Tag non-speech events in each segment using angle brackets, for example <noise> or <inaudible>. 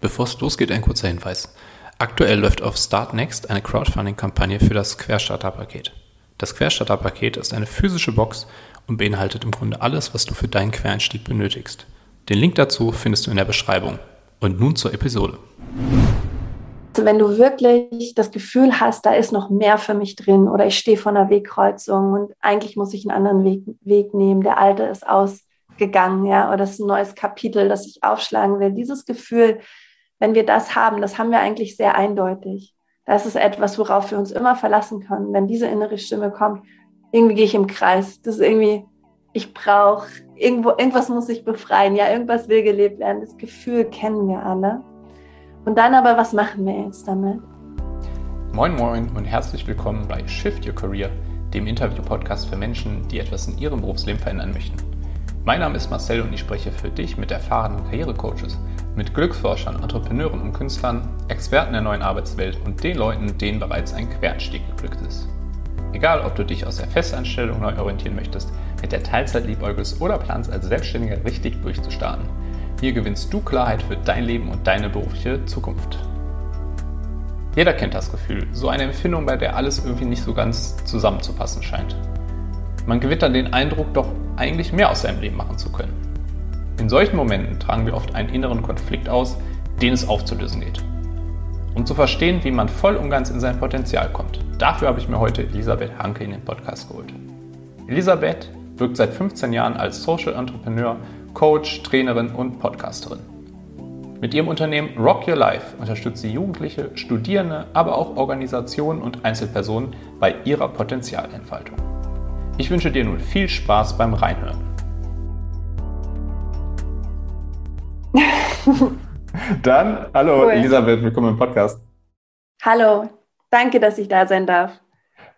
Bevor es losgeht, ein kurzer Hinweis. Aktuell läuft auf Startnext eine Crowdfunding-Kampagne für das Querstarter-Paket. Das Querstarter-Paket ist eine physische Box und beinhaltet im Grunde alles, was du für deinen Quereinstieg benötigst. Den Link dazu findest du in der Beschreibung. Und nun zur Episode. Also wenn du wirklich das Gefühl hast, da ist noch mehr für mich drin oder ich stehe vor einer Wegkreuzung und eigentlich muss ich einen anderen Weg, Weg nehmen, der alte ist ausgegangen, ja, oder es ist ein neues Kapitel, das ich aufschlagen will. Dieses Gefühl, wenn wir das haben, das haben wir eigentlich sehr eindeutig. Das ist etwas, worauf wir uns immer verlassen können. Wenn diese innere Stimme kommt, irgendwie gehe ich im Kreis. Das ist irgendwie, ich brauche, irgendwo, irgendwas muss ich befreien. Ja, irgendwas will gelebt werden. Das Gefühl kennen wir alle. Und dann aber, was machen wir jetzt damit? Moin, moin und herzlich willkommen bei Shift Your Career, dem Interview-Podcast für Menschen, die etwas in ihrem Berufsleben verändern möchten. Mein Name ist Marcel und ich spreche für dich mit erfahrenen Karrierecoaches mit Glücksforschern, Entrepreneuren und Künstlern, Experten der neuen Arbeitswelt und den Leuten, denen bereits ein Quereinstieg geglückt ist. Egal, ob du dich aus der Festanstellung neu orientieren möchtest, mit der Teilzeit liebäugelst oder planst, als Selbstständiger richtig durchzustarten. Hier gewinnst du Klarheit für dein Leben und deine berufliche Zukunft. Jeder kennt das Gefühl, so eine Empfindung, bei der alles irgendwie nicht so ganz zusammenzupassen scheint. Man gewinnt dann den Eindruck, doch eigentlich mehr aus seinem Leben machen zu können. In solchen Momenten tragen wir oft einen inneren Konflikt aus, den es aufzulösen geht. Um zu verstehen, wie man voll und ganz in sein Potenzial kommt, dafür habe ich mir heute Elisabeth Hanke in den Podcast geholt. Elisabeth wirkt seit 15 Jahren als Social Entrepreneur, Coach, Trainerin und Podcasterin. Mit ihrem Unternehmen Rock Your Life unterstützt sie Jugendliche, Studierende, aber auch Organisationen und Einzelpersonen bei ihrer Potenzialentfaltung. Ich wünsche dir nun viel Spaß beim Reinhören. <laughs> Dann, hallo cool. Elisabeth, willkommen im Podcast. Hallo, danke, dass ich da sein darf.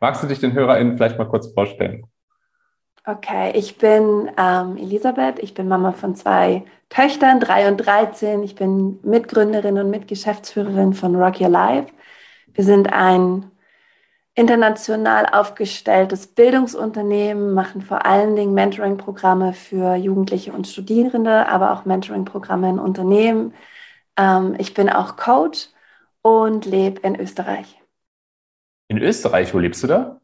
Magst du dich den HörerInnen vielleicht mal kurz vorstellen? Okay, ich bin ähm, Elisabeth, ich bin Mama von zwei Töchtern, drei und 13. Ich bin Mitgründerin und Mitgeschäftsführerin von Rock Your Life. Wir sind ein international aufgestelltes Bildungsunternehmen, machen vor allen Dingen Mentoring-Programme für Jugendliche und Studierende, aber auch Mentoring-Programme in Unternehmen. Ähm, ich bin auch Coach und lebe in Österreich. In Österreich, wo lebst du da?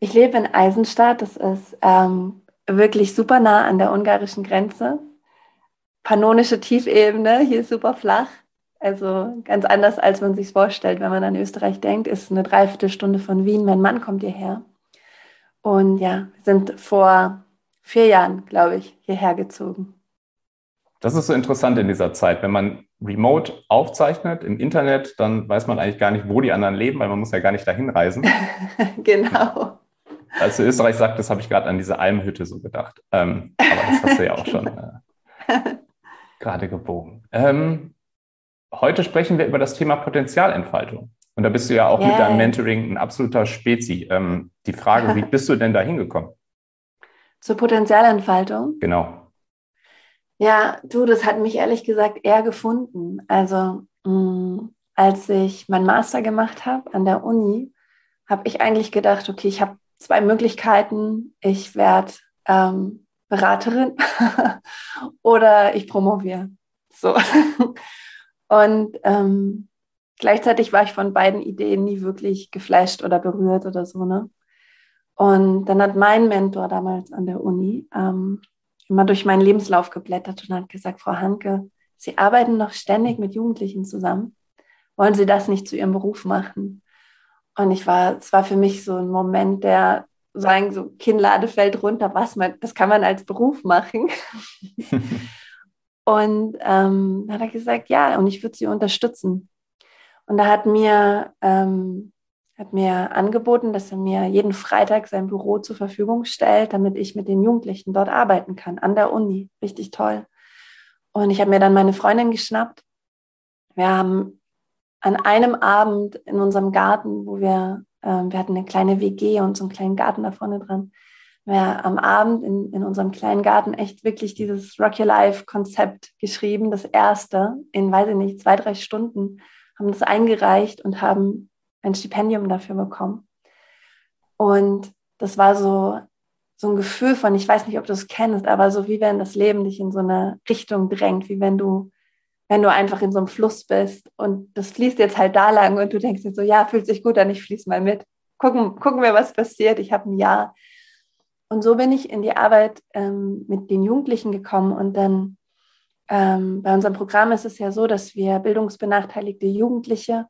Ich lebe in Eisenstadt, das ist ähm, wirklich super nah an der ungarischen Grenze. Pannonische Tiefebene, hier super flach. Also ganz anders, als man sich vorstellt, wenn man an Österreich denkt, ist eine Dreiviertelstunde von Wien. Mein Mann kommt hierher. Und ja, sind vor vier Jahren, glaube ich, hierher gezogen. Das ist so interessant in dieser Zeit. Wenn man remote aufzeichnet im Internet, dann weiß man eigentlich gar nicht, wo die anderen leben, weil man muss ja gar nicht dahin reisen. <laughs> genau. Als du Österreich sagtest, habe ich gerade an diese Almhütte so gedacht. Ähm, aber das hast du ja auch schon äh, <laughs> gerade gebogen. Ähm, Heute sprechen wir über das Thema Potenzialentfaltung. Und da bist du ja auch yes. mit deinem Mentoring ein absoluter Spezi. Ähm, die Frage, wie <laughs> bist du denn da hingekommen? Zur Potenzialentfaltung? Genau. Ja, du, das hat mich ehrlich gesagt eher gefunden. Also, mh, mm, als ich meinen Master gemacht habe an der Uni, habe ich eigentlich gedacht, okay, ich habe zwei Möglichkeiten. Ich werde ähm, Beraterin <laughs> oder ich promoviere. So. Und ähm, gleichzeitig war ich von beiden Ideen nie wirklich geflasht oder berührt oder so. Ne? Und dann hat mein Mentor damals an der Uni ähm, immer durch meinen Lebenslauf geblättert und hat gesagt, Frau Hanke, Sie arbeiten noch ständig mit Jugendlichen zusammen. Wollen Sie das nicht zu Ihrem Beruf machen? Und ich war, es war für mich so ein Moment, der sagen so Kinnlade fällt runter, was man, das kann man als Beruf machen. <laughs> Und ähm, hat er gesagt, ja, und ich würde sie unterstützen. Und er hat mir, ähm, hat mir angeboten, dass er mir jeden Freitag sein Büro zur Verfügung stellt, damit ich mit den Jugendlichen dort arbeiten kann, an der Uni. Richtig toll. Und ich habe mir dann meine Freundin geschnappt. Wir haben an einem Abend in unserem Garten, wo wir, ähm, wir hatten eine kleine WG und so einen kleinen Garten da vorne dran, wir am Abend in, in unserem kleinen Garten echt wirklich dieses Rock Your Life Konzept geschrieben, das erste, in, weiß ich nicht, zwei, drei Stunden, haben das eingereicht und haben ein Stipendium dafür bekommen. Und das war so, so ein Gefühl von, ich weiß nicht, ob du es kennst, aber so wie wenn das Leben dich in so eine Richtung drängt, wie wenn du wenn du einfach in so einem Fluss bist und das fließt jetzt halt da lang und du denkst dir so, ja, fühlt sich gut an, ich fließe mal mit. Gucken, gucken wir, was passiert. Ich habe ein Jahr. Und so bin ich in die Arbeit ähm, mit den Jugendlichen gekommen und dann ähm, bei unserem Programm ist es ja so, dass wir bildungsbenachteiligte Jugendliche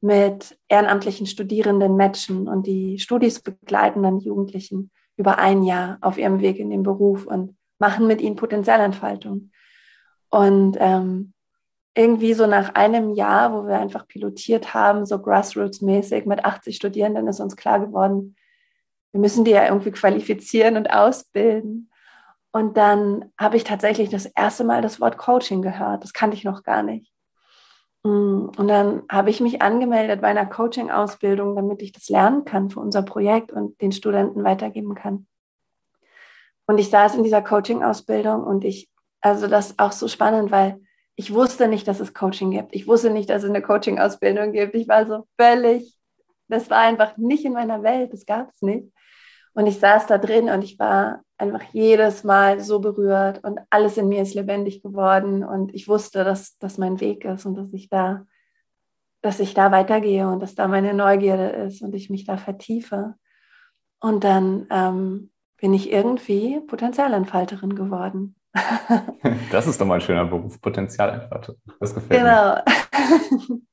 mit ehrenamtlichen Studierenden matchen und die Studis begleiten dann Jugendlichen über ein Jahr auf ihrem Weg in den Beruf und machen mit ihnen Potenzialentfaltung. Und ähm, irgendwie so nach einem Jahr, wo wir einfach pilotiert haben, so grassroots-mäßig mit 80 Studierenden, ist uns klar geworden, wir müssen die ja irgendwie qualifizieren und ausbilden. Und dann habe ich tatsächlich das erste Mal das Wort Coaching gehört. Das kannte ich noch gar nicht. Mm, und dann habe ich mich angemeldet bei einer Coaching-Ausbildung, damit ich das lernen kann für unser Projekt und den Studenten weitergeben kann. Und ich saß in dieser Coaching-Ausbildung und ich, also das ist auch so spannend, weil ich wusste nicht, dass es Coaching gibt. Ich wusste nicht, dass es eine Coaching-Ausbildung gibt. Ich war so völlig, das war einfach nicht in meiner Welt, das gab es nicht. Und ich saß da drin und ich war einfach jedes Mal so berührt und alles in mir ist lebendig geworden und ich wusste, dass das mein Weg ist und dass ich da, dass ich da weitergehe und dass da meine Neugierde ist und ich mich da vertiefe. Und dann ähm, bin ich irgendwie Potenzialentfalterin geworden. <laughs> das ist doch mal ein schöner Beruf, Potenzialentfalterin. Das gefällt genau. mir. <laughs>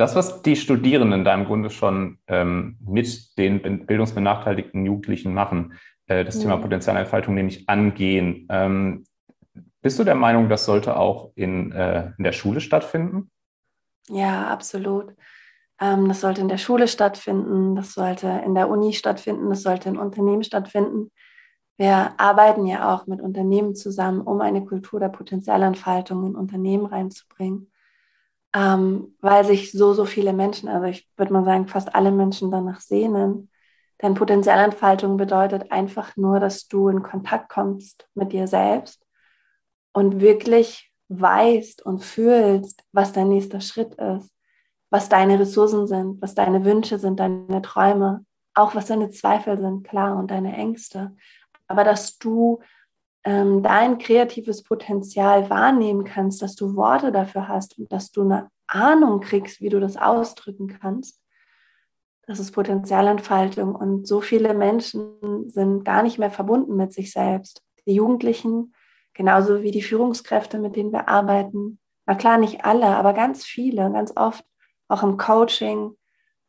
Das, was die Studierenden da im Grunde schon ähm, mit den bildungsbenachteiligten Jugendlichen machen, äh, das ja. Thema Potenzialentfaltung nämlich angehen. Ähm, bist du der Meinung, das sollte auch in, äh, in der Schule stattfinden? Ja, absolut. Ähm, das sollte in der Schule stattfinden, das sollte in der Uni stattfinden, das sollte in Unternehmen stattfinden. Wir arbeiten ja auch mit Unternehmen zusammen, um eine Kultur der Potenzialentfaltung in Unternehmen reinzubringen, ähm, weil sich so, so viele Menschen, also ich würde mal sagen, fast alle Menschen danach sehnen. Denn Potenzialentfaltung bedeutet einfach nur, dass du in Kontakt kommst mit dir selbst und wirklich weißt und fühlst, was dein nächster Schritt ist was deine Ressourcen sind, was deine Wünsche sind, deine Träume, auch was deine Zweifel sind, klar, und deine Ängste. Aber dass du ähm, dein kreatives Potenzial wahrnehmen kannst, dass du Worte dafür hast und dass du eine Ahnung kriegst, wie du das ausdrücken kannst. Das ist Potenzialentfaltung. Und so viele Menschen sind gar nicht mehr verbunden mit sich selbst. Die Jugendlichen, genauso wie die Führungskräfte, mit denen wir arbeiten. Na klar, nicht alle, aber ganz viele, ganz oft auch im Coaching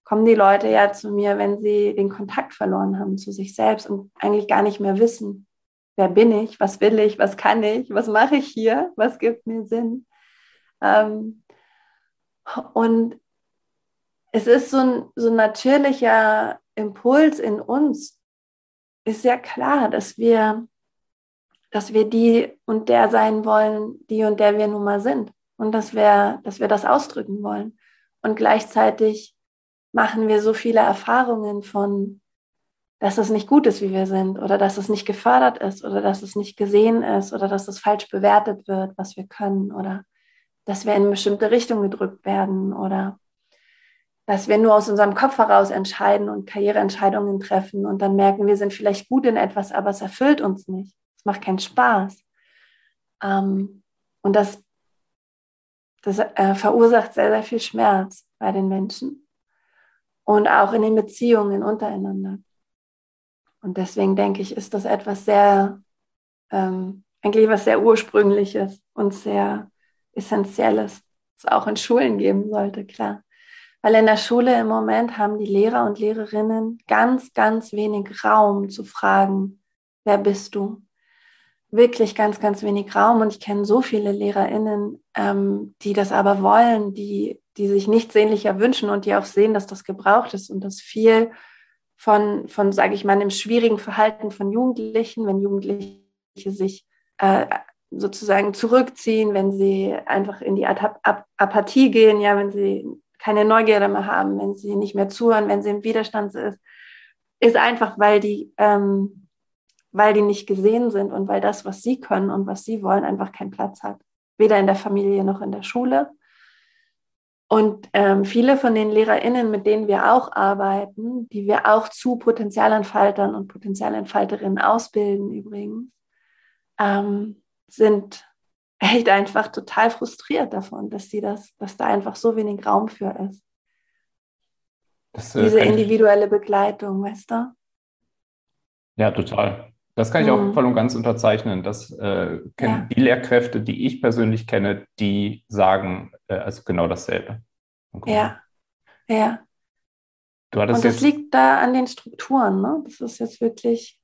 kommen die Leute ja zu mir, wenn sie den Kontakt verloren haben zu sich selbst und eigentlich gar nicht mehr wissen, wer bin ich, was will ich, was kann ich, was mache ich hier, was gibt mir Sinn. Ähm, und es ist so ein, so ein natürlicher Impuls in uns, ist ja klar, dass wir, dass wir die und der sein wollen, die und der wir nun mal sind. Und dass wir, dass wir das ausdrücken wollen. Und gleichzeitig machen wir so viele Erfahrungen von, dass es nicht gut ist, wie wir sind, oder dass es nicht gefördert ist, oder dass es nicht gesehen ist, oder dass es falsch bewertet wird, was wir können, oder dass wir in eine bestimmte Richtung gedrückt werden, oder dass wir nur aus unserem Kopf heraus entscheiden und Karriereentscheidungen treffen und dann merken, wir sind vielleicht gut in etwas, aber es erfüllt uns nicht. Es macht keinen Spaß. Ähm, und das das äh, verursacht sehr, sehr viel Schmerz bei den Menschen und auch in den Beziehungen untereinander. Und deswegen denke ich, ist das etwas sehr, ähm, eigentlich was sehr Ursprüngliches und sehr Essentielles, es auch in Schulen geben sollte, klar. Weil in der Schule im Moment haben die Lehrer und Lehrerinnen ganz, ganz wenig Raum zu fragen, wer bist du? wirklich ganz, ganz wenig Raum. Und ich kenne so viele LehrerInnen, ähm, die das aber wollen, die, die sich nichts sehnlicher wünschen und die auch sehen, dass das gebraucht ist und dass viel von, von sage ich mal, dem schwierigen Verhalten von Jugendlichen, wenn Jugendliche sich äh, sozusagen zurückziehen, wenn sie einfach in die Apathie gehen, ja, wenn sie keine Neugierde mehr haben, wenn sie nicht mehr zuhören, wenn sie im Widerstand ist, ist einfach, weil die ähm, weil die nicht gesehen sind und weil das, was sie können und was sie wollen, einfach keinen Platz hat. Weder in der Familie noch in der Schule. Und ähm, viele von den LehrerInnen, mit denen wir auch arbeiten, die wir auch zu Potenzialentfaltern und Potenzialentfalterinnen ausbilden übrigens, ähm, sind echt einfach total frustriert davon, dass sie das, dass da einfach so wenig Raum für ist. Das, äh, Diese individuelle Begleitung, weißt du? Ja, total. Das kann ich mhm. auch voll und ganz unterzeichnen. Das äh, kennen ja. die Lehrkräfte, die ich persönlich kenne, die sagen äh, also genau dasselbe. Ja, ja. Und das liegt da an den Strukturen. Ne? Das ist jetzt wirklich,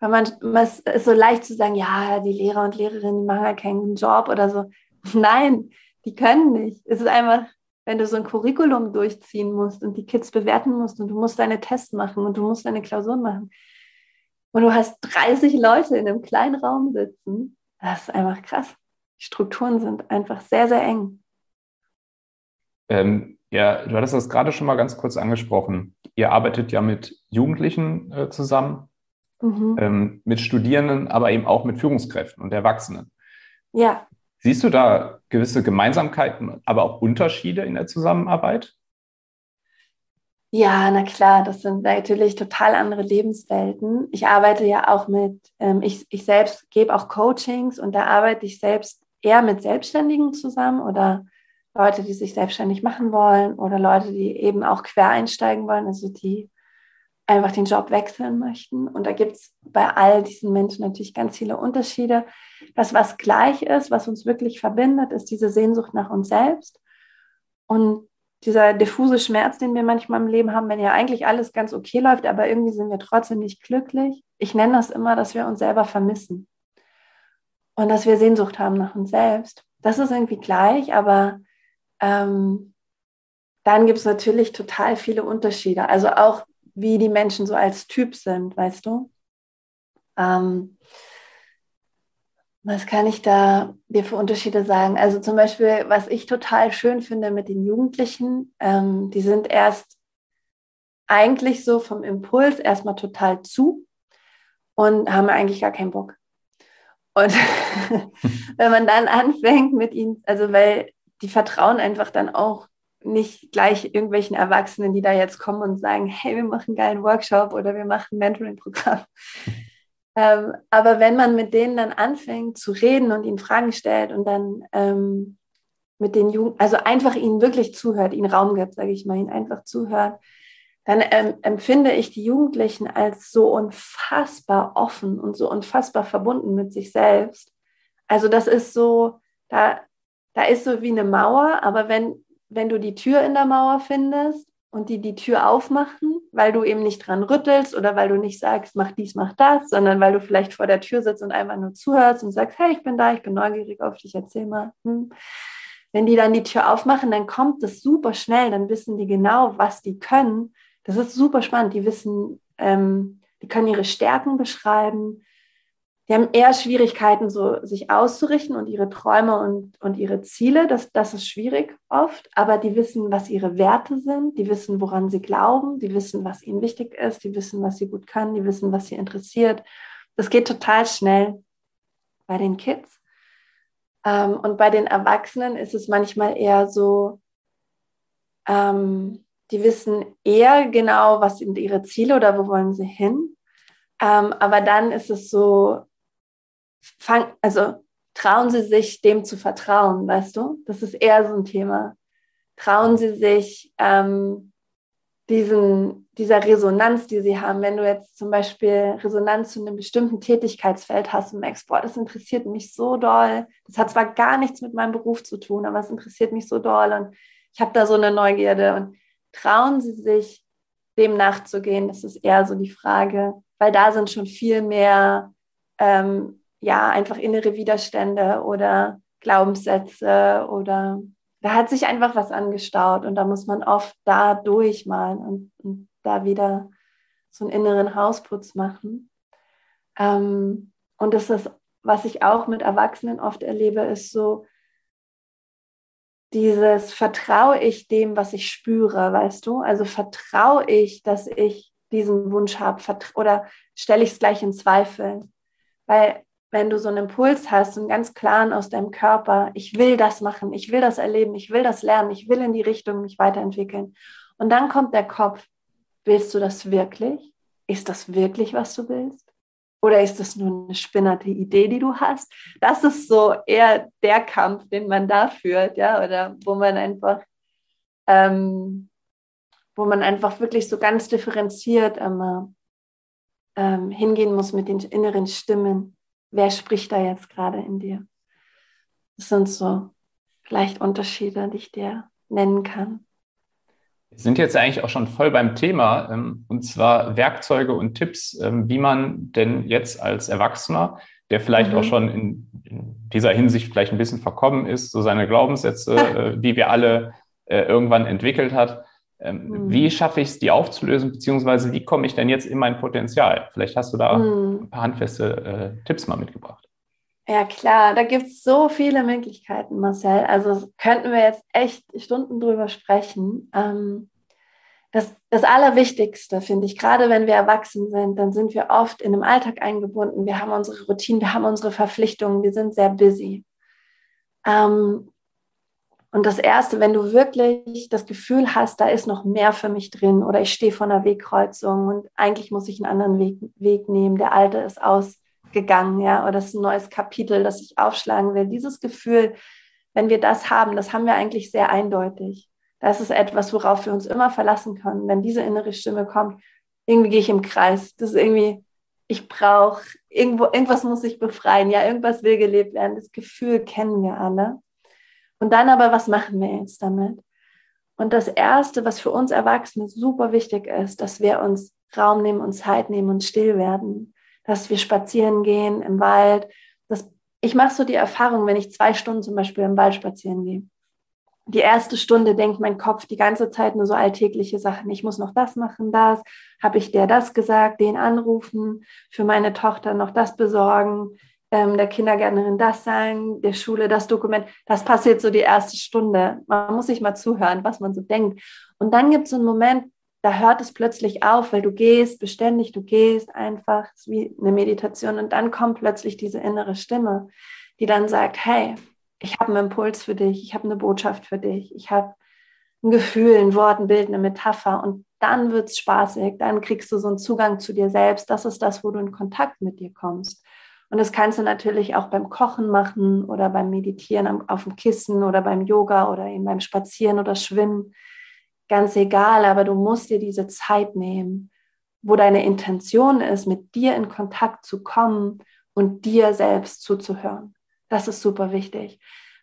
weil man, es ist so leicht zu sagen, ja, die Lehrer und Lehrerinnen, machen ja keinen Job oder so. <laughs> Nein, die können nicht. Es ist einfach, wenn du so ein Curriculum durchziehen musst und die Kids bewerten musst und du musst deine Tests machen und du musst deine Klausuren machen und du hast 30 Leute in einem kleinen Raum sitzen, das ist einfach krass. Die Strukturen sind einfach sehr, sehr eng. Ähm, ja, du hattest das gerade schon mal ganz kurz angesprochen. Ihr arbeitet ja mit Jugendlichen äh, zusammen, mhm. ähm, mit Studierenden, aber eben auch mit Führungskräften und Erwachsenen. Ja. Siehst du da gewisse Gemeinsamkeiten, aber auch Unterschiede in der Zusammenarbeit? Ja, na klar, das sind natürlich total andere Lebenswelten. Ich arbeite ja auch mit, ähm, ich, ich selbst gebe auch Coachings und da arbeite ich selbst eher mit Selbstständigen zusammen oder Leute, die sich selbstständig machen wollen oder Leute, die eben auch quer einsteigen wollen, also die einfach den Job wechseln möchten. Und da gibt es bei all diesen Menschen natürlich ganz viele Unterschiede. Das, was gleich ist, was uns wirklich verbindet, ist diese Sehnsucht nach uns selbst. Und dieser diffuse Schmerz, den wir manchmal im Leben haben, wenn ja eigentlich alles ganz okay läuft, aber irgendwie sind wir trotzdem nicht glücklich. Ich nenne das immer, dass wir uns selber vermissen und dass wir Sehnsucht haben nach uns selbst. Das ist irgendwie gleich, aber ähm, dann gibt es natürlich total viele Unterschiede. Also auch, wie die Menschen so als Typ sind, weißt du? Ähm, was kann ich da dir für Unterschiede sagen? Also zum Beispiel, was ich total schön finde mit den Jugendlichen, ähm, die sind erst eigentlich so vom Impuls erstmal total zu und haben eigentlich gar keinen Bock. Und <laughs> wenn man dann anfängt mit ihnen, also weil die vertrauen einfach dann auch nicht gleich irgendwelchen Erwachsenen, die da jetzt kommen und sagen, hey, wir machen einen geilen Workshop oder wir machen ein Mentoring-Programm. Ähm, aber wenn man mit denen dann anfängt zu reden und ihnen Fragen stellt und dann ähm, mit den Jugend, also einfach ihnen wirklich zuhört, ihnen Raum gibt, sage ich mal, ihnen einfach zuhört, dann ähm, empfinde ich die Jugendlichen als so unfassbar offen und so unfassbar verbunden mit sich selbst. Also das ist so, da, da ist so wie eine Mauer, aber wenn, wenn du die Tür in der Mauer findest und die die Tür aufmachen, weil du eben nicht dran rüttelst oder weil du nicht sagst, mach dies, mach das, sondern weil du vielleicht vor der Tür sitzt und einfach nur zuhörst und sagst, hey, ich bin da, ich bin neugierig auf dich, erzähl mal. Hm. Wenn die dann die Tür aufmachen, dann kommt das super schnell, dann wissen die genau, was die können. Das ist super spannend. Die wissen, ähm, die können ihre Stärken beschreiben, die haben eher Schwierigkeiten, so sich auszurichten und ihre Träume und, und ihre Ziele. Das, das ist schwierig oft, aber die wissen, was ihre Werte sind, die wissen, woran sie glauben, die wissen, was ihnen wichtig ist, die wissen, was sie gut können, die wissen, was sie interessiert. Das geht total schnell bei den Kids. Ähm, und bei den Erwachsenen ist es manchmal eher so, ähm, die wissen eher genau, was sind ihre Ziele oder wo wollen sie hin. Ähm, aber dann ist es so, fang, also trauen Sie sich, dem zu vertrauen, weißt du? Das ist eher so ein Thema. Trauen Sie sich ähm, diesen, dieser Resonanz, die Sie haben, wenn du jetzt zum Beispiel Resonanz zu einem bestimmten Tätigkeitsfeld hast im Export, das interessiert mich so doll. Das hat zwar gar nichts mit meinem Beruf zu tun, aber es interessiert mich so doll und ich habe da so eine Neugierde. Und trauen Sie sich, dem nachzugehen? Das ist eher so die Frage, weil da sind schon viel mehr ähm, ja, einfach innere Widerstände oder Glaubenssätze oder da hat sich einfach was angestaut und da muss man oft da durchmalen und, und da wieder so einen inneren Hausputz machen. Ähm, und das ist, was ich auch mit Erwachsenen oft erlebe, ist so dieses vertraue ich dem, was ich spüre, weißt du? Also vertraue ich, dass ich diesen Wunsch habe oder stelle ich es gleich in Zweifel? Weil wenn du so einen Impuls hast, einen ganz klaren aus deinem Körper, ich will das machen, ich will das erleben, ich will das lernen, ich will in die Richtung mich weiterentwickeln. Und dann kommt der Kopf, willst du das wirklich? Ist das wirklich, was du willst? Oder ist das nur eine spinnerte Idee, die du hast? Das ist so eher der Kampf, den man da führt, ja, oder wo man einfach, ähm, wo man einfach wirklich so ganz differenziert immer ähm, hingehen muss mit den inneren Stimmen. Wer spricht da jetzt gerade in dir? Das sind so vielleicht Unterschiede, die ich dir nennen kann. Wir sind jetzt eigentlich auch schon voll beim Thema, ähm, und zwar Werkzeuge und Tipps, ähm, wie man denn jetzt als Erwachsener, der vielleicht mhm. auch schon in, dieser Hinsicht vielleicht ein bisschen verkommen ist, so seine Glaubenssätze, <laughs> äh, die wir alle äh, irgendwann entwickelt hat, ähm, mhm. wie schaffe ich es, die aufzulösen, beziehungsweise wie komme ich denn jetzt in mein Potenzial? Vielleicht hast du da mhm. ein paar handfeste äh, Tipps mal mitgebracht. Ja, klar, da gibt es so viele Möglichkeiten, Marcel. Also könnten wir jetzt echt Stunden drüber sprechen. Ähm, das, das Allerwichtigste, finde ich, gerade wenn wir erwachsen sind, dann sind wir oft in einem Alltag eingebunden. Wir haben unsere Routinen, wir haben unsere Verpflichtungen, wir sind sehr busy. Ähm, und das Erste, wenn du wirklich das Gefühl hast, da ist noch mehr für mich drin oder ich stehe vor einer Wegkreuzung und eigentlich muss ich einen anderen Weg, Weg nehmen, der alte ist aus gegangen, ja, oder es ist ein neues Kapitel, das ich aufschlagen will. Dieses Gefühl, wenn wir das haben, das haben wir eigentlich sehr eindeutig. Das ist etwas, worauf wir uns immer verlassen können. Wenn diese innere Stimme kommt, irgendwie gehe ich im Kreis. Das ist irgendwie, ich brauche, irgendwo, irgendwas muss ich befreien. Ja, irgendwas will gelebt werden. Das Gefühl kennen wir alle. Und dann aber, was machen wir jetzt damit? Und das Erste, was für uns Erwachsene super wichtig ist, dass wir uns Raum nehmen und Zeit nehmen und still werden dass wir spazieren gehen im Wald. Das, ich mache so die Erfahrung, wenn ich zwei Stunden zum Beispiel im Wald spazieren gehe. Die erste Stunde denkt mein Kopf die ganze Zeit nur so alltägliche Sachen. Ich muss noch das machen, das. Habe ich der das gesagt, den anrufen, für meine Tochter noch das besorgen, ähm, der Kindergärtnerin das sagen, der Schule das Dokument. Das passiert so die erste Stunde. Man muss sich mal zuhören, was man so denkt. Und dann gibt es so einen Moment, da hört es plötzlich auf, weil du gehst beständig, du gehst einfach, wie eine Meditation und dann kommt plötzlich diese innere Stimme, die dann sagt, hey, ich habe einen Impuls für dich, ich habe eine Botschaft für dich, ich habe ein Gefühl, ein Wort, ein Bild, eine Metapher und dann wird es spaßig, dann kriegst du so einen Zugang zu dir selbst, das ist das, wo du in Kontakt mit dir kommst. Und das kannst du natürlich auch beim Kochen machen oder beim Meditieren auf dem Kissen oder beim Yoga oder eben beim Spazieren oder Schwimmen. Ganz egal, aber du musst dir diese Zeit nehmen, wo deine Intention ist, mit dir in Kontakt zu kommen und dir selbst zuzuhören. Das ist super wichtig,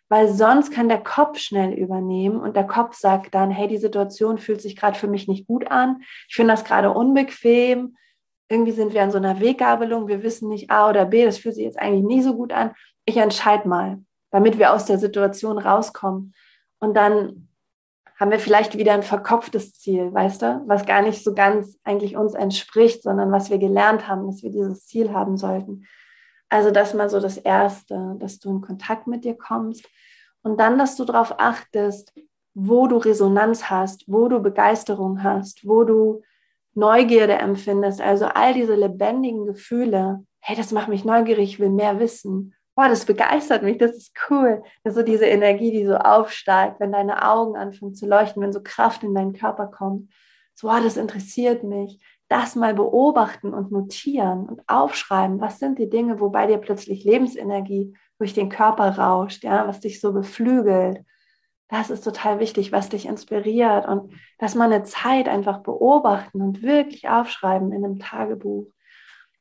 weil sonst kann der Kopf schnell übernehmen und der Kopf sagt dann, hey, die Situation fühlt sich gerade für mich nicht gut an, ich finde das gerade unbequem, irgendwie sind wir an so einer Weggabelung, wir wissen nicht A oder B, das fühlt sich jetzt eigentlich nie so gut an, ich entscheide mal, damit wir aus der Situation rauskommen. Und dann haben wir vielleicht wieder ein verkopftes Ziel, weißt du, was gar nicht so ganz eigentlich uns entspricht, sondern was wir gelernt haben, dass wir dieses Ziel haben sollten. Also das mal so das Erste, dass du in Kontakt mit dir kommst und dann, dass du darauf achtest, wo du Resonanz hast, wo du Begeisterung hast, wo du Neugierde empfindest, also all diese lebendigen Gefühle. Hey, das macht mich neugierig, ich will mehr wissen boah, das begeistert mich, das ist cool. Das ist so diese Energie, die so aufsteigt, wenn deine Augen anfangen zu leuchten, wenn so Kraft in deinen Körper kommt. So, boah, das interessiert mich. Das mal beobachten und notieren und aufschreiben. Was sind die Dinge, wo bei dir plötzlich Lebensenergie durch den Körper rauscht, ja, was dich so beflügelt? Das ist total wichtig, was dich inspiriert und dass man eine Zeit einfach beobachten und wirklich aufschreiben in einem Tagebuch.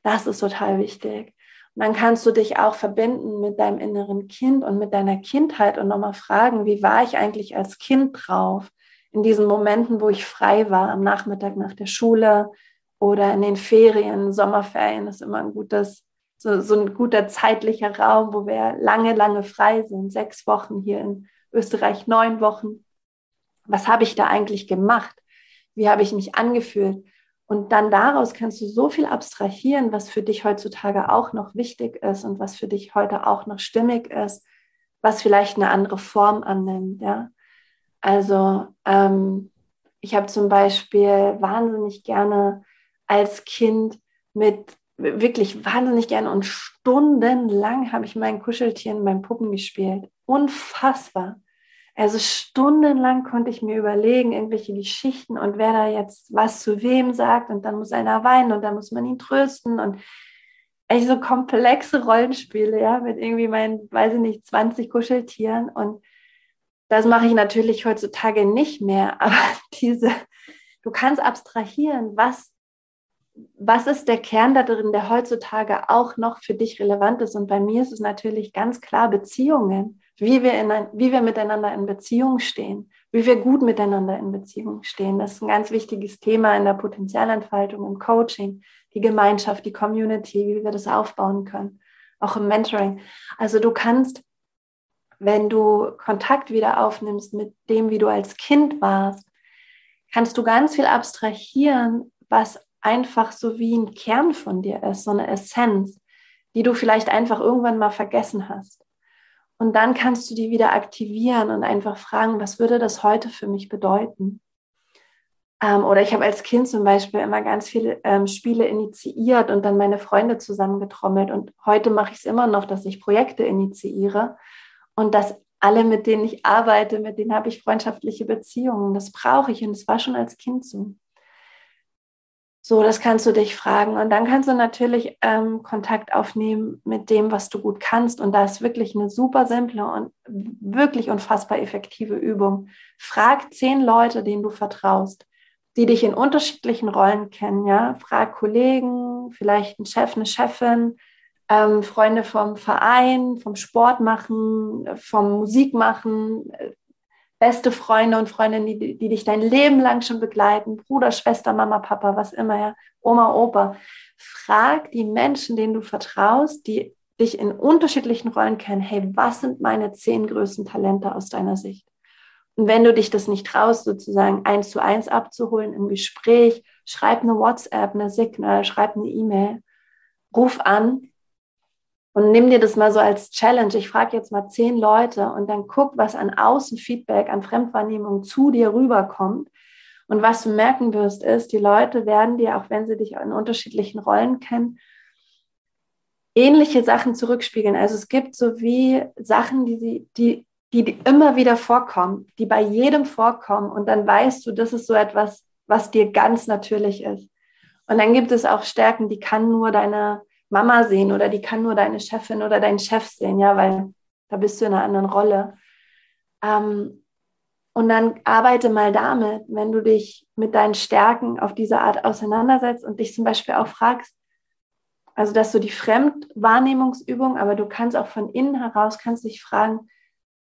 Das ist total wichtig. Und dann kannst du dich auch verbinden mit deinem inneren Kind und mit deiner Kindheit und nochmal fragen, wie war ich eigentlich als Kind drauf? In diesen Momenten, wo ich frei war, am Nachmittag nach der Schule oder in den Ferien, Sommerferien ist immer ein gutes, so, so ein guter zeitlicher Raum, wo wir lange, lange frei sind. Sechs Wochen hier in Österreich, neun Wochen. Was habe ich da eigentlich gemacht? Wie habe ich mich angefühlt? Und dann daraus kannst du so viel abstrahieren, was für dich heutzutage auch noch wichtig ist und was für dich heute auch noch stimmig ist, was vielleicht eine andere Form annimmt. Ja? Also ähm, ich habe zum Beispiel wahnsinnig gerne als Kind mit wirklich wahnsinnig gerne und stundenlang habe ich meinen Kuscheltieren, meinen Puppen gespielt. Unfassbar. Also stundenlang konnte ich mir überlegen, irgendwelche Geschichten und wer da jetzt was zu wem sagt und dann muss einer weinen und dann muss man ihn trösten und echt so komplexe Rollenspiele, ja, mit irgendwie meinen, weiß ich nicht, 20 Kuscheltieren. Und das mache ich natürlich heutzutage nicht mehr. <laughs> Aber diese, du kannst abstrahieren, was, was ist der Kern da drin, der heutzutage auch noch für dich relevant ist. Und bei mir ist es natürlich ganz klar Beziehungen, wie wir, in ein, wie wir miteinander in Beziehung stehen, wie wir gut miteinander in Beziehung stehen. Das ist ein ganz wichtiges Thema in der Potenzialentfaltung, im Coaching, die Gemeinschaft, die Community, wie wir das aufbauen können, auch im Mentoring. Also du kannst, wenn du Kontakt wieder aufnimmst mit dem, wie du als Kind warst, kannst du ganz viel abstrahieren, was einfach so wie ein Kern von dir ist, so eine Essenz, die du vielleicht einfach irgendwann mal vergessen hast. Und dann kannst du die wieder aktivieren und einfach fragen, was würde das heute für mich bedeuten? Ähm, oder ich habe als Kind zum Beispiel immer ganz viele ähm, Spiele initiiert und dann meine Freunde zusammengetrommelt. Und heute mache ich es immer noch, dass ich Projekte initiiere und dass alle, mit denen ich arbeite, mit denen habe ich freundschaftliche Beziehungen. Das brauche ich und das war schon als Kind so. So, das kannst du dich fragen. Und dann kannst du natürlich ähm, Kontakt aufnehmen mit dem, was du gut kannst. Und da ist wirklich eine super simple und wirklich unfassbar effektive Übung. Frag zehn Leute, denen du vertraust die dich in unterschiedlichen Rollen kennen. Ja? Frag Kollegen, vielleicht einen Chef, eine Chefin, ähm, Freunde vom Verein, vom Sport machen, vom Musik machen, äh, beste Freunde und Freundinnen, die, die dich dein Leben lang schon begleiten, Bruder, Schwester, Mama, Papa, was immer, ja, Oma, Opa. Frag die Menschen, denen du vertraust, die dich in unterschiedlichen Rollen kennen, hey, was sind meine zehn größten Talente aus deiner Sicht? Und wenn du dich das nicht traust, sozusagen eins zu eins abzuholen im Gespräch, schreib eine WhatsApp, eine Signal, schreib eine E-Mail, ruf an und nimm dir das mal so als Challenge. Ich frage jetzt mal zehn Leute und dann guck, was an Außenfeedback, an Fremdwahrnehmung zu dir rüberkommt. Und was du merken wirst, ist, die Leute werden dir, auch wenn sie dich in unterschiedlichen Rollen kennen, ähnliche Sachen zurückspiegeln. Also es gibt so wie Sachen, die sie, die die immer wieder vorkommen, die bei jedem vorkommen. Und dann weißt du, das ist so etwas, was dir ganz natürlich ist. Und dann gibt es auch Stärken, die kann nur deine Mama sehen oder die kann nur deine Chefin oder dein Chef sehen, ja, weil da bist du in einer anderen Rolle. Ähm, und dann arbeite mal damit, wenn du dich mit deinen Stärken auf diese Art auseinandersetzt und dich zum Beispiel auch fragst, also das ist so die Fremdwahrnehmungsübung, aber du kannst auch von innen heraus, kannst dich fragen,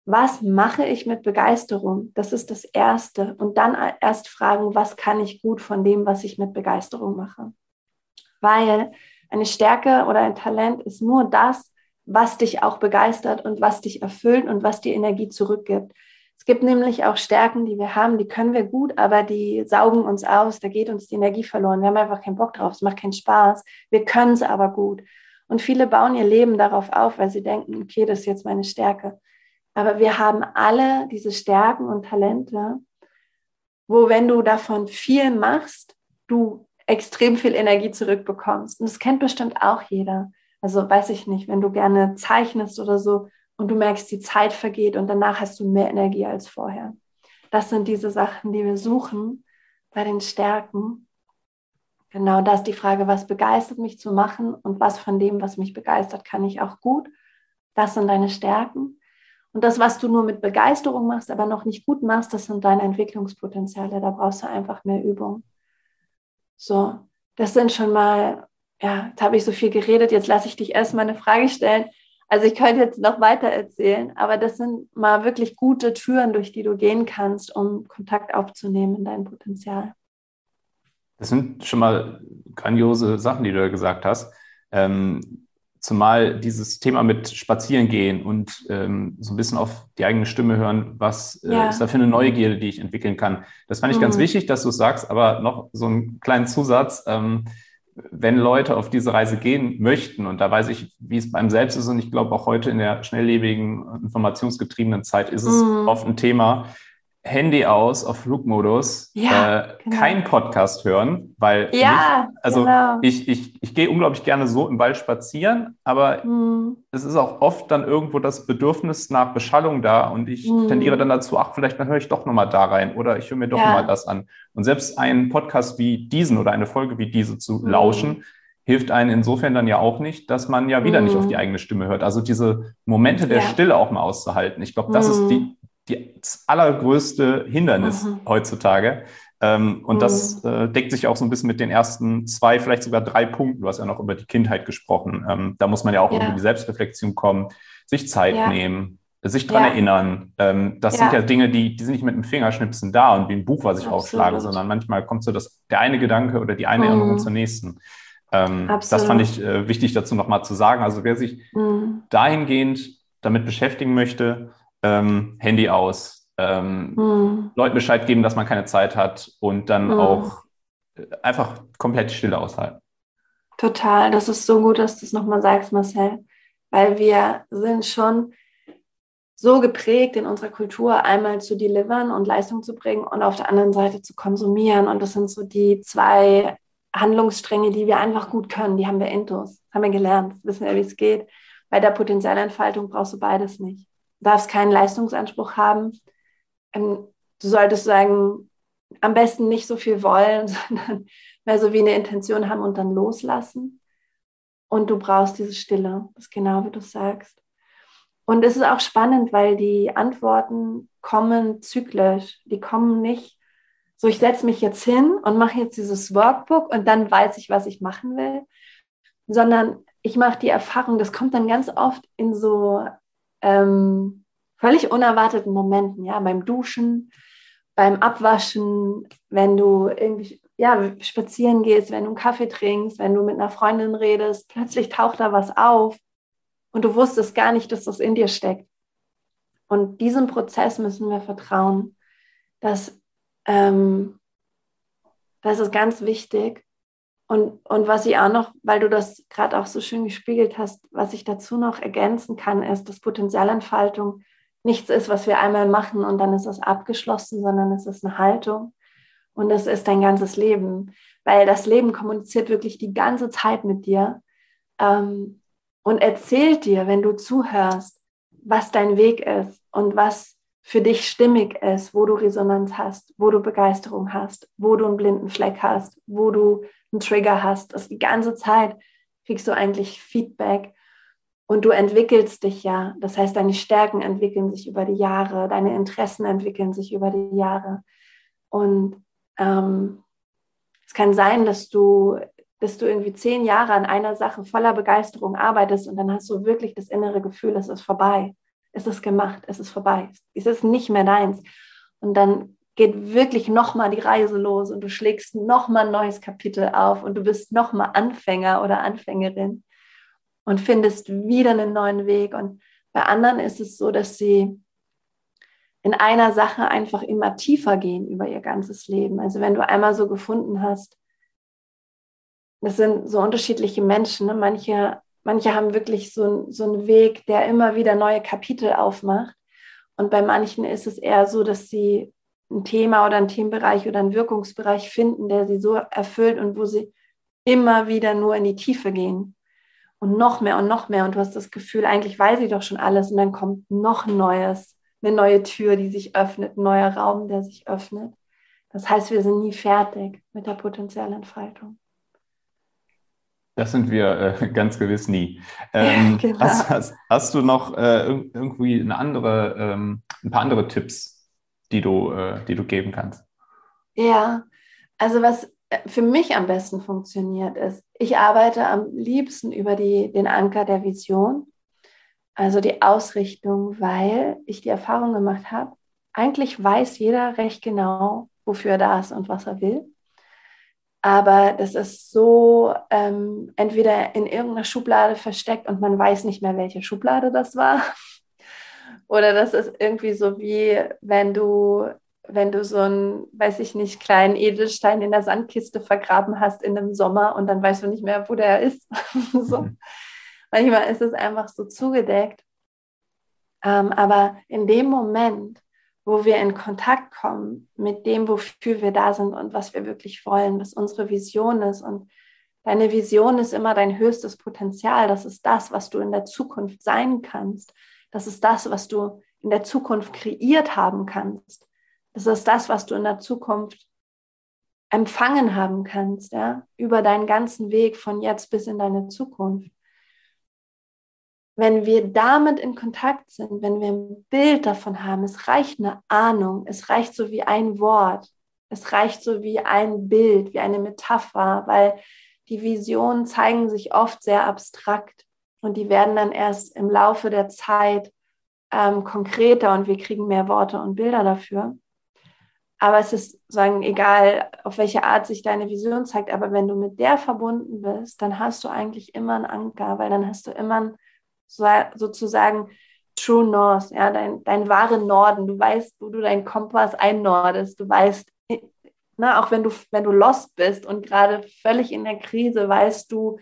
was mache ich mit Begeisterung? Das ist das Erste. Und dann erst fragen, was kann ich gut von dem, was ich mit Begeisterung mache? Weil eine Stärke oder ein Talent ist nur das, was dich auch begeistert und was dich erfüllt und was dir Energie zurückgibt. Es gibt nämlich auch Stärken, die wir haben, die können wir gut, aber die saugen uns aus, da geht uns die Energie verloren. Wir haben einfach keinen Bock drauf, es macht keinen Spaß. Wir können es aber gut. Und viele bauen ihr Leben darauf auf, weil sie denken, okay, das ist jetzt meine Stärke. Aber wir haben alle diese Stärken und Talente, wo wenn du davon viel machst, du extrem viel Energie zurückbekommst. Und das kennt bestimmt auch jeder. Also weiß ich nicht, wenn du gerne zeichnest oder so und du merkst, die Zeit vergeht und danach hast du mehr Energie als vorher. Das sind diese Sachen, die wir suchen bei den Stärken. Genau das ist die Frage, was begeistert mich zu machen und was von dem, was mich begeistert, kann ich auch gut. Das sind deine Stärken. Und das, was du nur mit Begeisterung machst, aber noch nicht gut machst, das sind deine Entwicklungspotenziale. Da brauchst du einfach mehr Übung. So, das sind schon mal, ja, jetzt habe ich so viel geredet, jetzt lasse ich dich erstmal eine Frage stellen. Also ich könnte jetzt noch weiter erzählen, aber das sind mal wirklich gute Türen, durch die du gehen kannst, um Kontakt aufzunehmen in dein Potenzial. Das sind schon mal grandiose Sachen, die du da gesagt hast. Ähm, Zumal dieses Thema mit Spazieren gehen und ähm, so ein bisschen auf die eigene Stimme hören, was äh, ja. ist da für eine Neugierde, die ich entwickeln kann. Das fand ich mhm. ganz wichtig, dass du es sagst, aber noch so einen kleinen Zusatz. Ähm, wenn Leute auf diese Reise gehen möchten, und da weiß ich, wie es beim Selbst ist, und ich glaube auch heute in der schnelllebigen, informationsgetriebenen Zeit ist es mhm. oft ein Thema, Handy aus auf Flugmodus, ja, äh, genau. kein Podcast hören, weil ja, mich, also genau. ich, ich, ich gehe unglaublich gerne so im Wald spazieren, aber mhm. es ist auch oft dann irgendwo das Bedürfnis nach Beschallung da und ich mhm. tendiere dann dazu, ach, vielleicht höre ich doch nochmal da rein oder ich höre mir doch ja. nochmal das an. Und selbst einen Podcast wie diesen oder eine Folge wie diese zu mhm. lauschen, hilft einen insofern dann ja auch nicht, dass man ja wieder nicht auf die mhm. eigene Stimme hört. Also diese Momente der ja. Stille auch mal auszuhalten. Ich glaube, das ist die, mhm. Die, das allergrößte Hindernis mm. heutzutage. Ähm, und das äh, deckt sich auch so ein bisschen mit den ersten zwei, vielleicht sogar drei Punkten. Du hast ja noch über die Kindheit gesprochen. Ähm, da muss man ja auch ja. in die Selbstreflexion kommen, sich Zeit ja. nehmen, sich dran erinnern. Ähm, das sind ja Dinge, die, die sind nicht mit dem Fingerschnipsen da und wie ein Buch, was ich Absolut. aufschlage, sondern manchmal kommt so das, der eine Gedanke oder die eine Erinnerung zur nächsten. Ähm, das fand ich äh, wichtig dazu nochmal zu sagen. Also wer sich mhm. dahingehend damit beschäftigen möchte, ähm, Handy aus, ähm, mhm. Leuten Bescheid geben, dass man keine Zeit hat und dann mhm. auch äh, einfach komplett Stille aushalten. Total, das ist so gut, dass du es nochmal sagst, Marcel, weil wir sind schon so geprägt in unserer Kultur, einmal zu delivern und Leistung zu bringen und auf der anderen Seite zu konsumieren. Und das sind so die zwei Handlungsstränge, die wir einfach gut können, die haben wir intus, haben wir gelernt, wissen wir, wie es geht. Bei der Potenzialentfaltung brauchst du beides nicht. Darfst keinen Leistungsanspruch haben. Ähm, du solltest sagen, am besten nicht so viel wollen, <laughs> sondern mehr so wie eine Intention haben und dann loslassen. Und du brauchst diese Stille, das ist genau wie du sagst. Und es ist auch spannend, weil die Antworten kommen zyklisch. Die kommen nicht so, ich setze mich jetzt hin und mache jetzt dieses Workbook und dann weiß ich, was ich machen will, sondern ich mache die Erfahrung, das kommt dann ganz oft in so ähm, völlig unerwarteten Momenten, ja, beim Duschen, beim Abwaschen, wenn du irgendwie ja, spazieren gehst, wenn du einen Kaffee trinkst, wenn du mit einer Freundin redest, plötzlich taucht da was auf und du wusstest gar nicht, dass das in dir steckt. Und diesem Prozess müssen wir vertrauen, dass ähm, das ist ganz wichtig. Und, und was ich auch noch, weil du das gerade auch so schön gespiegelt hast, was ich dazu noch ergänzen kann, ist, dass Potenzialentfaltung nichts ist, was wir einmal machen und dann ist es abgeschlossen, sondern es ist eine Haltung. Und es ist dein ganzes Leben, weil das Leben kommuniziert wirklich die ganze Zeit mit dir ähm, und erzählt dir, wenn du zuhörst, was dein Weg ist und was für dich stimmig ist, wo du Resonanz hast, wo du Begeisterung hast, wo du einen blinden Fleck hast, wo du einen Trigger hast. Das die ganze Zeit kriegst du eigentlich Feedback und du entwickelst dich ja. Das heißt, deine Stärken entwickeln sich über die Jahre, deine Interessen entwickeln sich über die Jahre. Und ähm, es kann sein, dass du, dass du irgendwie zehn Jahre an einer Sache voller Begeisterung arbeitest und dann hast du wirklich das innere Gefühl, es ist vorbei es ist gemacht, es ist vorbei, es ist nicht mehr deins. Und dann geht wirklich nochmal die Reise los und du schlägst nochmal ein neues Kapitel auf und du bist nochmal Anfänger oder Anfängerin und findest wieder einen neuen Weg. Und bei anderen ist es so, dass sie in einer Sache einfach immer tiefer gehen über ihr ganzes Leben. Also wenn du einmal so gefunden hast, das sind so unterschiedliche Menschen. Ne? Manche manche haben wirklich so, so einen Weg, der immer wieder neue Kapitel aufmacht. Und bei manchen ist es eher so, dass sie ein Thema oder einen Themenbereich oder einen Wirkungsbereich finden, der sie so erfüllt und wo sie immer wieder nur in die Tiefe gehen. Und noch mehr und noch mehr. Und du hast das Gefühl, eigentlich weiß ich doch schon alles. Und dann kommt noch ein Neues, eine neue Tür, die sich öffnet, ein neuer Raum, der sich öffnet. Das heißt, wir sind nie fertig mit der Potenzialentfaltung. Das sind wir äh, ganz gewiss nie. <laughs> Ähm, genau. hast, hast, hast, du noch äh, irgendwie eine andere, ähm, ein paar andere Tipps, die du, äh, die du geben kannst? Ja, also was äh, für mich am besten funktioniert ist, ich arbeite am liebsten über die, den Anker der Vision, also die Ausrichtung, weil ich die Erfahrung gemacht habe, eigentlich weiß jeder recht genau, wofür er da ist und was er will. Aber das ist so ähm, entweder in irgendeiner Schublade versteckt und man weiß nicht mehr, welche Schublade das war. Oder das ist irgendwie so wie, wenn du, wenn du so einen, weiß ich nicht, kleinen Edelstein in der Sandkiste vergraben hast in einem Sommer und dann weißt du nicht mehr, wo der ist. <laughs> so. Mhm. Manchmal ist es einfach so zugedeckt. Ähm, aber in dem Moment, wo wir in Kontakt kommen mit dem, wofür wir da sind und was wir wirklich wollen, was unsere Vision ist. Und deine Vision ist immer dein höchstes Potenzial. Das ist das, was du in der Zukunft sein kannst. Das ist das, was du in der Zukunft kreiert haben kannst. Das ist das, was du in der Zukunft empfangen haben kannst, ja, über deinen ganzen Weg von jetzt bis in deine Zukunft. Wenn wir damit in Kontakt sind, wenn wir ein Bild davon haben, es reicht eine Ahnung, es reicht so wie ein Wort, es reicht so wie ein Bild, wie eine Metapher, weil die Visionen zeigen sich oft sehr abstrakt und die werden dann erst im Laufe der Zeit ähm, konkreter und wir kriegen mehr Worte und Bilder dafür. Aber es ist sagen egal, auf welche Art sich deine Vision zeigt. Aber wenn du mit der verbunden bist, dann hast du eigentlich immer einen Anker, weil dann hast du immer einen, sozusagen True North, ja, dein, dein wahren Norden. Du weißt, wo du deinen Kompass einnordest. Du weißt, ne, auch wenn du, wenn du lost bist und gerade völlig in der Krise, weißt du,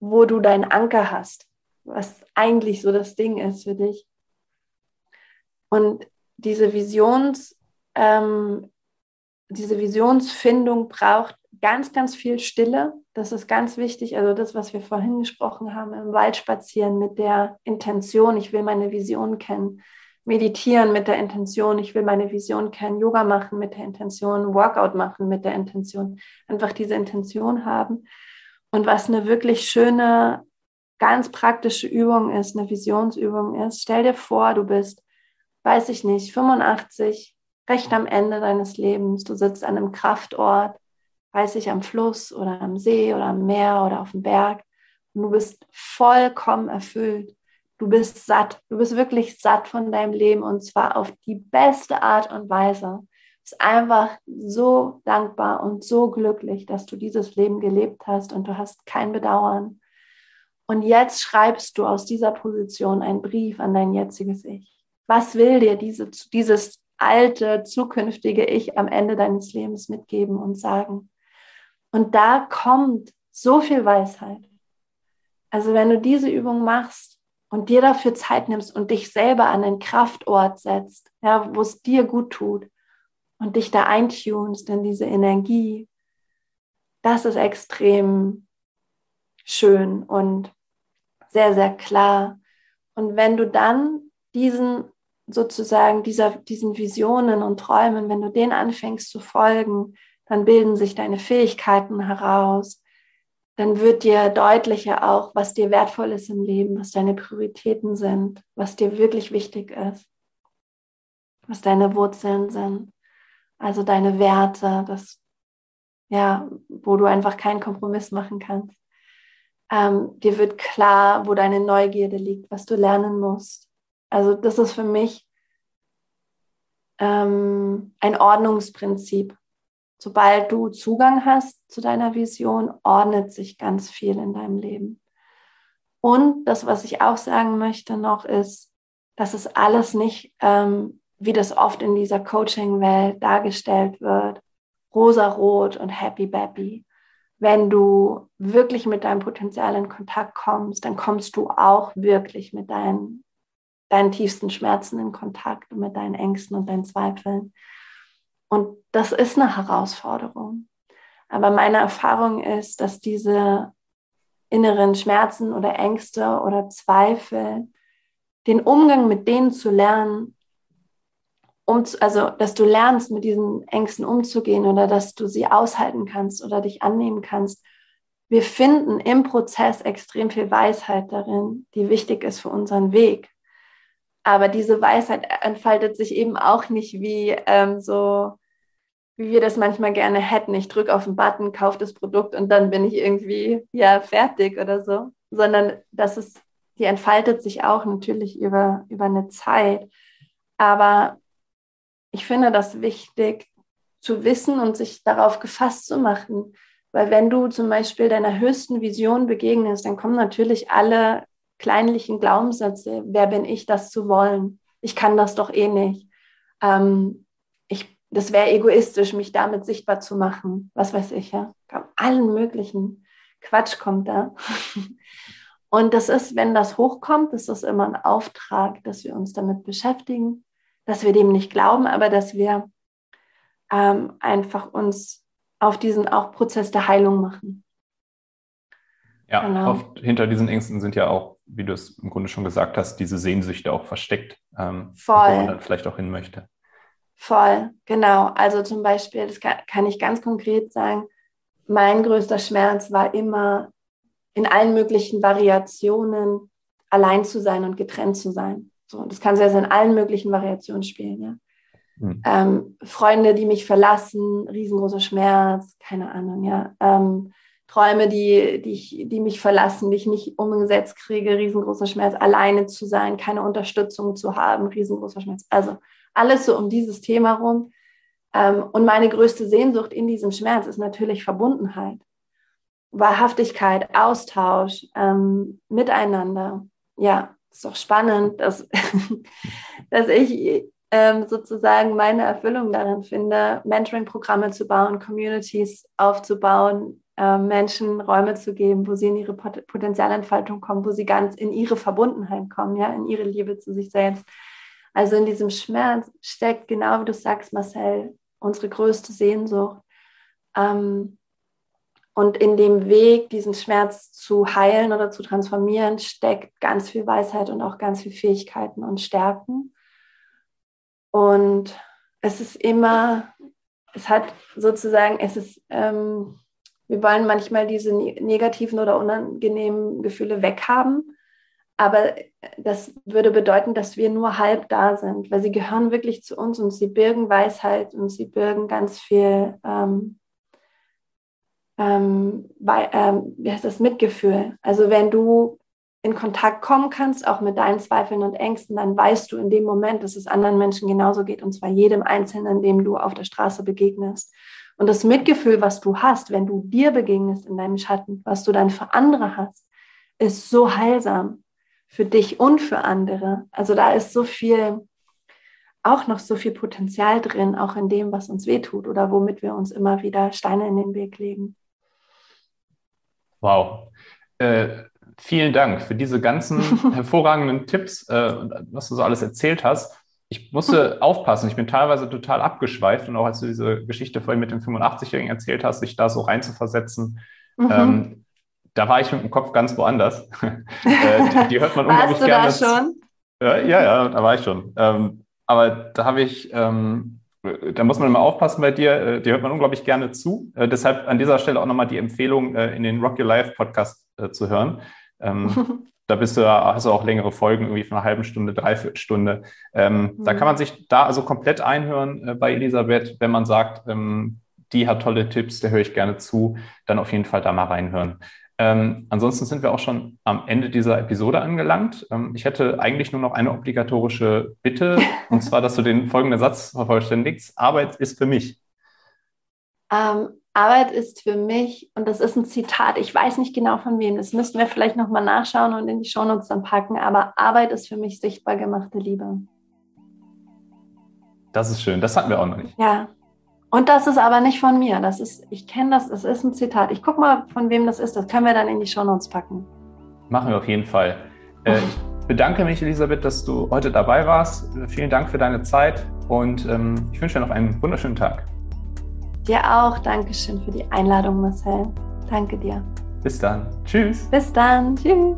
wo du deinen Anker hast, was eigentlich so das Ding ist für dich. Und diese Visions, ähm, diese Visionsfindung braucht ganz, ganz viel Stille. Das ist ganz wichtig. Also das, was wir vorhin gesprochen haben, im Wald spazieren mit der Intention, ich will meine Vision kennen. Meditieren mit der Intention, ich will meine Vision kennen. Yoga machen mit der Intention. Workout machen mit der Intention. Einfach diese Intention haben. Und was eine wirklich schöne, ganz praktische Übung ist, eine Visionsübung ist, stell dir vor, du bist, weiß ich nicht, 85, recht am Ende deines Lebens. Du sitzt an einem Kraftort, weiß ich, am Fluss oder am See oder am Meer oder auf dem Berg. Und du bist vollkommen erfüllt. Du bist satt. Du bist wirklich satt von deinem Leben und zwar auf die beste Art und Weise. Du bist einfach so dankbar und so glücklich, dass du dieses Leben gelebt hast und du hast kein Bedauern. Und jetzt schreibst du aus dieser Position einen Brief an dein jetziges Ich. Was will dir diese, dieses alte, zukünftige Ich am Ende deines Lebens mitgeben und sagen. Und da kommt so viel Weisheit. Also wenn du diese Übung machst und dir dafür Zeit nimmst und dich selber an den Kraftort setzt, ja, wo es dir gut tut und dich da eintunst in diese Energie, das ist extrem schön und sehr, sehr klar. Und wenn du dann diesen sozusagen dieser, diesen Visionen und Träumen, wenn du denen anfängst zu folgen, dann bilden sich deine Fähigkeiten heraus. Dann wird dir deutlicher auch, was dir wertvoll ist im Leben, was deine Prioritäten sind, was dir wirklich wichtig ist, was deine Wurzeln sind, also deine Werte, das, ja, wo du einfach keinen Kompromiss machen kannst. Ähm, dir wird klar, wo deine Neugierde liegt, was du lernen musst, also das ist für mich ähm, ein Ordnungsprinzip. Sobald du Zugang hast zu deiner Vision, ordnet sich ganz viel in deinem Leben. Und das, was ich auch sagen möchte noch, ist, dass es alles nicht, ähm, wie das oft in dieser Coaching-Welt dargestellt wird, rosarot und happy-bappy. Wenn du wirklich mit deinem Potenzial in Kontakt kommst, dann kommst du auch wirklich mit deinen deinen tiefsten Schmerzen in Kontakt und mit deinen Ängsten und deinen Zweifeln. Und das ist eine Herausforderung. Aber meine Erfahrung ist, dass diese inneren Schmerzen oder Ängste oder Zweifel, den Umgang mit denen zu lernen, um, also dass du lernst, mit diesen Ängsten umzugehen oder dass du sie aushalten kannst oder dich annehmen kannst. Wir finden im Prozess extrem viel Weisheit darin, die wichtig ist für unseren Weg. Aber diese Weisheit entfaltet sich eben auch nicht wie ähm, so, wie wir das manchmal gerne hätten. Ich drücke auf den Button, kaufe das Produkt und dann bin ich irgendwie ja fertig oder so. Sondern das ist, die entfaltet sich auch natürlich über, über eine Zeit. Aber ich finde das wichtig zu wissen und sich darauf gefasst zu machen. Weil wenn du zum Beispiel deiner höchsten Vision begegnest, dann kommen natürlich alle kleinlichen Glaubenssätze, wer bin ich, das zu wollen? Ich kann das doch eh nicht. Ähm, ich, das wäre egoistisch, mich damit sichtbar zu machen. Was weiß ich, ja. Allen möglichen Quatsch kommt da. <laughs> Und das ist, wenn das hochkommt, ist das immer ein Auftrag, dass wir uns damit beschäftigen, dass wir dem nicht glauben, aber dass wir ähm, einfach uns auf diesen auch Prozess der Heilung machen. Ja, genau. oft hinter diesen Ängsten sind ja auch wie du es im Grunde schon gesagt hast, diese Sehnsüchte auch versteckt, ähm, wo man dann vielleicht auch hin möchte. Voll, genau. Also zum Beispiel, das kann, kann ich ganz konkret sagen, mein größter Schmerz war immer in allen möglichen Variationen allein zu sein und getrennt zu sein. So, das kann sich also in allen möglichen Variationen spielen, ja. Mhm. Ähm, Freunde, die mich verlassen, riesengroßer Schmerz, keine Ahnung, ja. Ähm, Träume, die, die, ich, die mich verlassen, die ich nicht umgesetzt kriege, riesengroßer Schmerz, alleine zu sein, keine Unterstützung zu haben, riesengroßer Schmerz. Also alles so um dieses Thema rum. Ähm, und meine größte Sehnsucht in diesem Schmerz ist natürlich Verbundenheit, Wahrhaftigkeit, Austausch, ähm, Miteinander. Ja, ist doch spannend, dass, <laughs> dass ich ähm, sozusagen meine Erfüllung darin finde, Mentoring-Programme zu bauen, Communities aufzubauen, äh, Menschen Räume zu geben, wo sie in ihre Pot Potenzialentfaltung kommen, wo sie ganz in ihre Verbundenheit kommen, ja, in ihre Liebe zu sich selbst. Also in diesem Schmerz steckt, genau wie du sagst, Marcel, unsere größte Sehnsucht. Ähm, und in dem Weg, diesen Schmerz zu heilen oder zu transformieren, steckt ganz viel Weisheit und auch ganz viel Fähigkeiten und Stärken. Und es ist immer, es hat sozusagen, es ist, ähm, wir wollen manchmal diese negativen oder unangenehmen Gefühle weghaben. Aber das würde bedeuten, dass wir nur halb da sind, weil sie gehören wirklich zu uns und sie birgen Weisheit und sie birgen ganz viel, ähm, ähm, bei, ähm, wie heißt das, Mitgefühl. Also wenn du in Kontakt kommen kannst, auch mit deinen Zweifeln und Ängsten, dann weißt du in dem Moment, dass es anderen Menschen genauso geht, und zwar jedem Einzelnen, dem du auf der Straße begegnest. Und das Mitgefühl, was du hast, wenn du dir begegnest in deinem Schatten, was du dann für andere hast, ist so heilsam für dich und für andere. Also da ist so viel, auch noch so viel Potenzial drin, auch in dem, was uns wehtut oder womit wir uns immer wieder Steine in den Weg legen. Wow. Äh, vielen Dank für diese ganzen <laughs> hervorragenden Tipps, äh, was du so alles erzählt hast. Ich musste <laughs> aufpassen, ich bin teilweise total abgeschweift und auch als du diese Geschichte vorhin mit dem 85-Jährigen erzählt hast, sich da so reinzuversetzen. Mhm. Ähm, da war ich mit dem Kopf ganz woanders. <laughs> äh, die, die, hört man unglaublich gerne. Warst du da schon? Ja, ja, ja, da war ich schon. Ähm, aber da habe ich, ähm, da muss man immer aufpassen bei dir, äh, die hört man unglaublich gerne zu. Äh, deshalb an dieser Stelle auch nochmal die Empfehlung, äh, in den Rock Your Life Podcast äh, zu hören. Ähm, <laughs> da bist du, hast du auch längere Folgen, irgendwie von einer halben Stunde, dreiviertel Stunde. Ähm, mhm. Da kann man sich da also komplett einhören äh, bei Elisabeth, wenn man sagt, ähm, die hat tolle Tipps, der höre ich gerne zu, dann auf jeden Fall da mal reinhören. Ähm, ansonsten sind wir auch schon am Ende dieser Episode angelangt. Ähm, ich hätte eigentlich nur noch eine obligatorische Bitte, <laughs> und zwar, dass du den folgenden Satz vervollständigst. Arbeit ist für mich. Ähm, Arbeit ist für mich, und das ist ein Zitat, ich weiß nicht genau von wem, das müssten wir vielleicht nochmal nachschauen und in die Shownotes dann packen, aber Arbeit ist für mich sichtbar gemachte Liebe. Das ist schön, das hatten wir auch noch nicht. Ja, und das ist aber nicht von mir. Das ist, ich kenne das, es ist ein Zitat. Ich gucke mal, von wem das ist. Das können wir dann in die Shownotes packen. Machen wir auf jeden Fall. Äh, ich bedanke mich, Elisabeth, dass du heute dabei warst. Vielen Dank für deine Zeit und ähm, ich wünsche dir noch einen wunderschönen Tag. Dir auch. Dankeschön für die Einladung, Marcel. Danke dir. Bis dann. Tschüss. Bis dann. Tschüss.